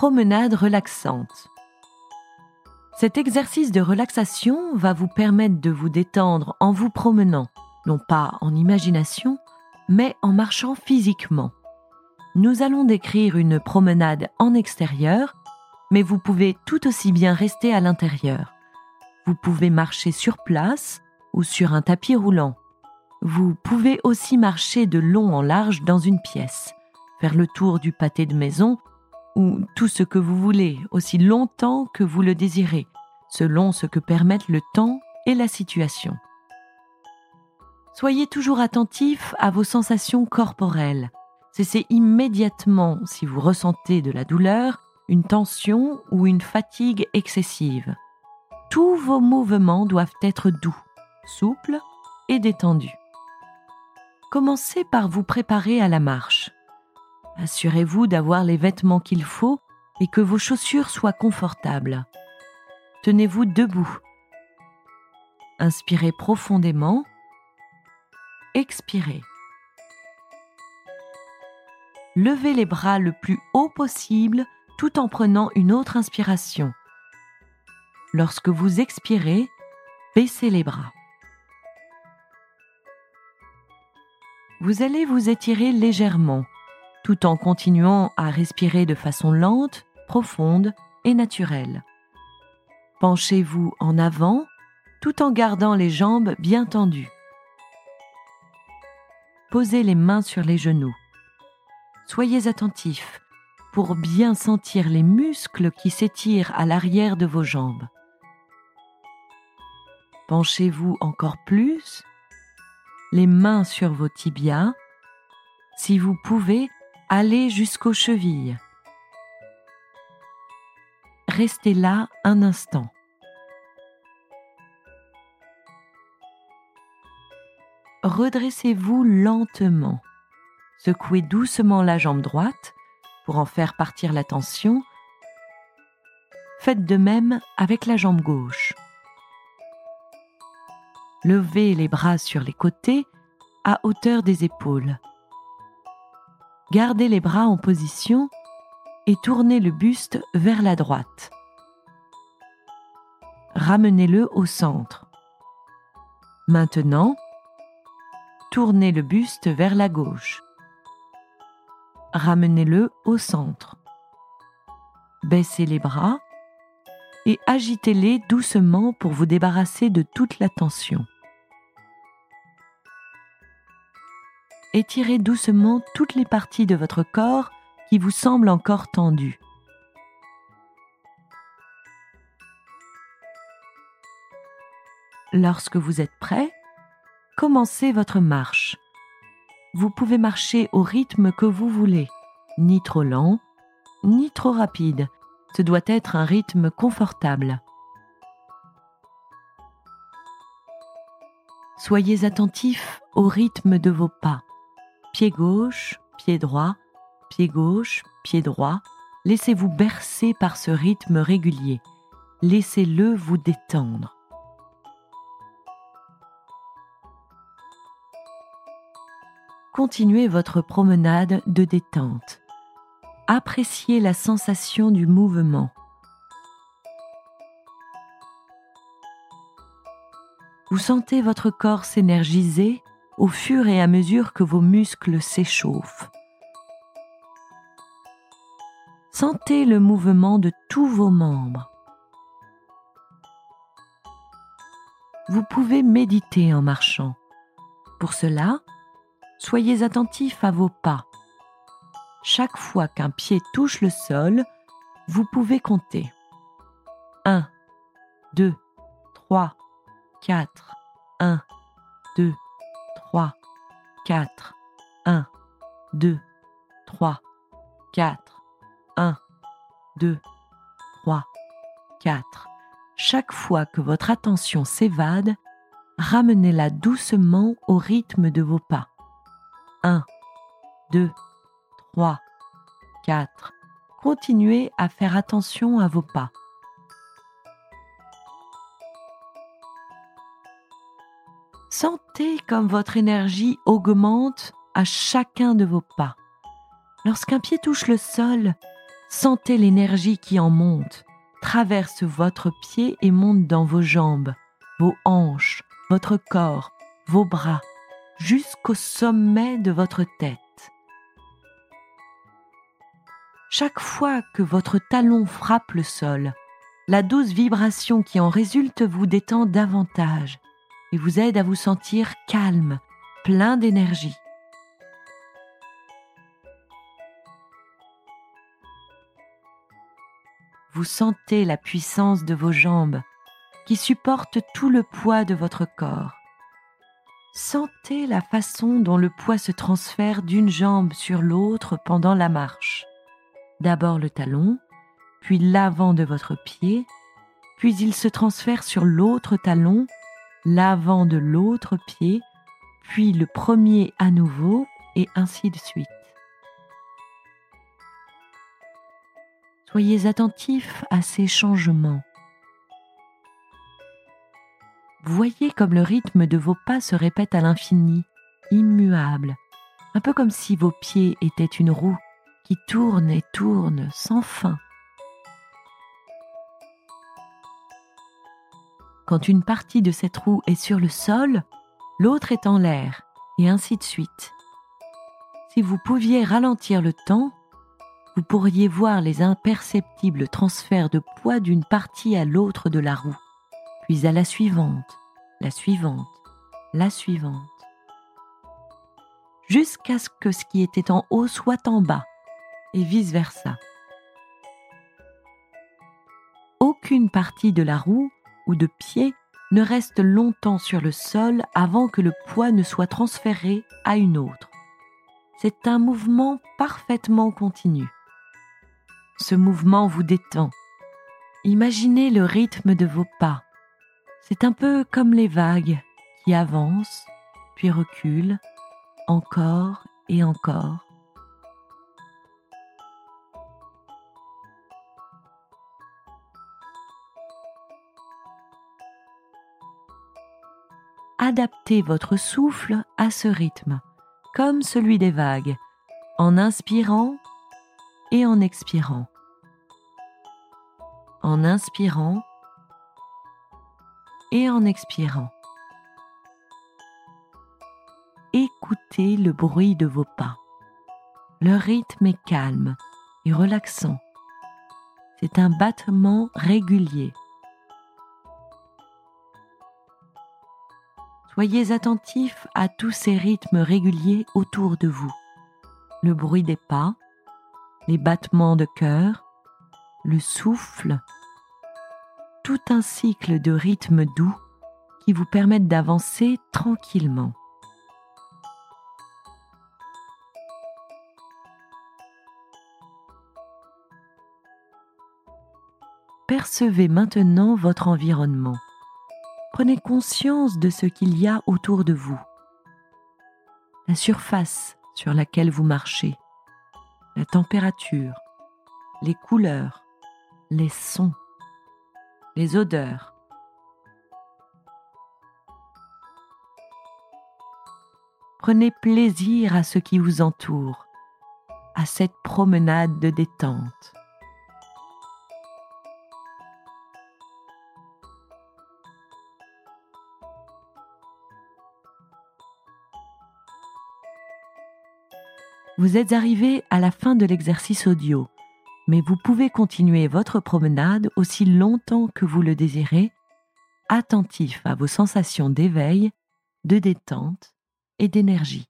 Promenade relaxante. Cet exercice de relaxation va vous permettre de vous détendre en vous promenant, non pas en imagination, mais en marchant physiquement. Nous allons décrire une promenade en extérieur, mais vous pouvez tout aussi bien rester à l'intérieur. Vous pouvez marcher sur place ou sur un tapis roulant. Vous pouvez aussi marcher de long en large dans une pièce, faire le tour du pâté de maison ou tout ce que vous voulez, aussi longtemps que vous le désirez, selon ce que permettent le temps et la situation. Soyez toujours attentif à vos sensations corporelles. Cessez immédiatement si vous ressentez de la douleur, une tension ou une fatigue excessive. Tous vos mouvements doivent être doux, souples et détendus. Commencez par vous préparer à la marche. Assurez-vous d'avoir les vêtements qu'il faut et que vos chaussures soient confortables. Tenez-vous debout. Inspirez profondément. Expirez. Levez les bras le plus haut possible tout en prenant une autre inspiration. Lorsque vous expirez, baissez les bras. Vous allez vous étirer légèrement tout en continuant à respirer de façon lente, profonde et naturelle. Penchez-vous en avant tout en gardant les jambes bien tendues. Posez les mains sur les genoux. Soyez attentifs pour bien sentir les muscles qui s'étirent à l'arrière de vos jambes. Penchez-vous encore plus, les mains sur vos tibias. Si vous pouvez, allez jusqu'aux chevilles. Restez là un instant. Redressez-vous lentement. Secouez doucement la jambe droite pour en faire partir la tension. Faites de même avec la jambe gauche. Levez les bras sur les côtés à hauteur des épaules. Gardez les bras en position et tournez le buste vers la droite. Ramenez-le au centre. Maintenant, tournez le buste vers la gauche. Ramenez-le au centre. Baissez les bras et agitez-les doucement pour vous débarrasser de toute la tension. Étirez doucement toutes les parties de votre corps qui vous semblent encore tendues. Lorsque vous êtes prêt, commencez votre marche. Vous pouvez marcher au rythme que vous voulez, ni trop lent, ni trop rapide. Ce doit être un rythme confortable. Soyez attentif au rythme de vos pas pied gauche, pied droit, pied gauche, pied droit. Laissez-vous bercer par ce rythme régulier. Laissez-le vous détendre. Continuez votre promenade de détente. Appréciez la sensation du mouvement. Vous sentez votre corps s'énergiser au fur et à mesure que vos muscles s'échauffent. Sentez le mouvement de tous vos membres. Vous pouvez méditer en marchant. Pour cela, soyez attentif à vos pas. Chaque fois qu'un pied touche le sol, vous pouvez compter. 1, 2, 3, 4, 1, 2, 3, 4, 1, 2, 3, 4, 1, 2, 3, 4. Chaque fois que votre attention s'évade, ramenez-la doucement au rythme de vos pas. 1, 2, 3, 4. Continuez à faire attention à vos pas. Sentez comme votre énergie augmente à chacun de vos pas. Lorsqu'un pied touche le sol, Sentez l'énergie qui en monte, traverse votre pied et monte dans vos jambes, vos hanches, votre corps, vos bras, jusqu'au sommet de votre tête. Chaque fois que votre talon frappe le sol, la douce vibration qui en résulte vous détend davantage et vous aide à vous sentir calme, plein d'énergie. Vous sentez la puissance de vos jambes qui supportent tout le poids de votre corps. Sentez la façon dont le poids se transfère d'une jambe sur l'autre pendant la marche. D'abord le talon, puis l'avant de votre pied, puis il se transfère sur l'autre talon, l'avant de l'autre pied, puis le premier à nouveau, et ainsi de suite. Soyez attentifs à ces changements. Voyez comme le rythme de vos pas se répète à l'infini, immuable, un peu comme si vos pieds étaient une roue qui tourne et tourne sans fin. Quand une partie de cette roue est sur le sol, l'autre est en l'air, et ainsi de suite. Si vous pouviez ralentir le temps, vous pourriez voir les imperceptibles transferts de poids d'une partie à l'autre de la roue, puis à la suivante, la suivante, la suivante, jusqu'à ce que ce qui était en haut soit en bas, et vice-versa. Aucune partie de la roue ou de pied ne reste longtemps sur le sol avant que le poids ne soit transféré à une autre. C'est un mouvement parfaitement continu. Ce mouvement vous détend. Imaginez le rythme de vos pas. C'est un peu comme les vagues qui avancent, puis reculent, encore et encore. Adaptez votre souffle à ce rythme, comme celui des vagues, en inspirant et en expirant. En inspirant et en expirant. Écoutez le bruit de vos pas. Le rythme est calme et relaxant. C'est un battement régulier. Soyez attentif à tous ces rythmes réguliers autour de vous. Le bruit des pas, les battements de cœur, le souffle, tout un cycle de rythmes doux qui vous permettent d'avancer tranquillement. Percevez maintenant votre environnement. Prenez conscience de ce qu'il y a autour de vous. La surface sur laquelle vous marchez, la température, les couleurs, les sons, les odeurs. Prenez plaisir à ce qui vous entoure, à cette promenade de détente. Vous êtes arrivé à la fin de l'exercice audio, mais vous pouvez continuer votre promenade aussi longtemps que vous le désirez, attentif à vos sensations d'éveil, de détente et d'énergie.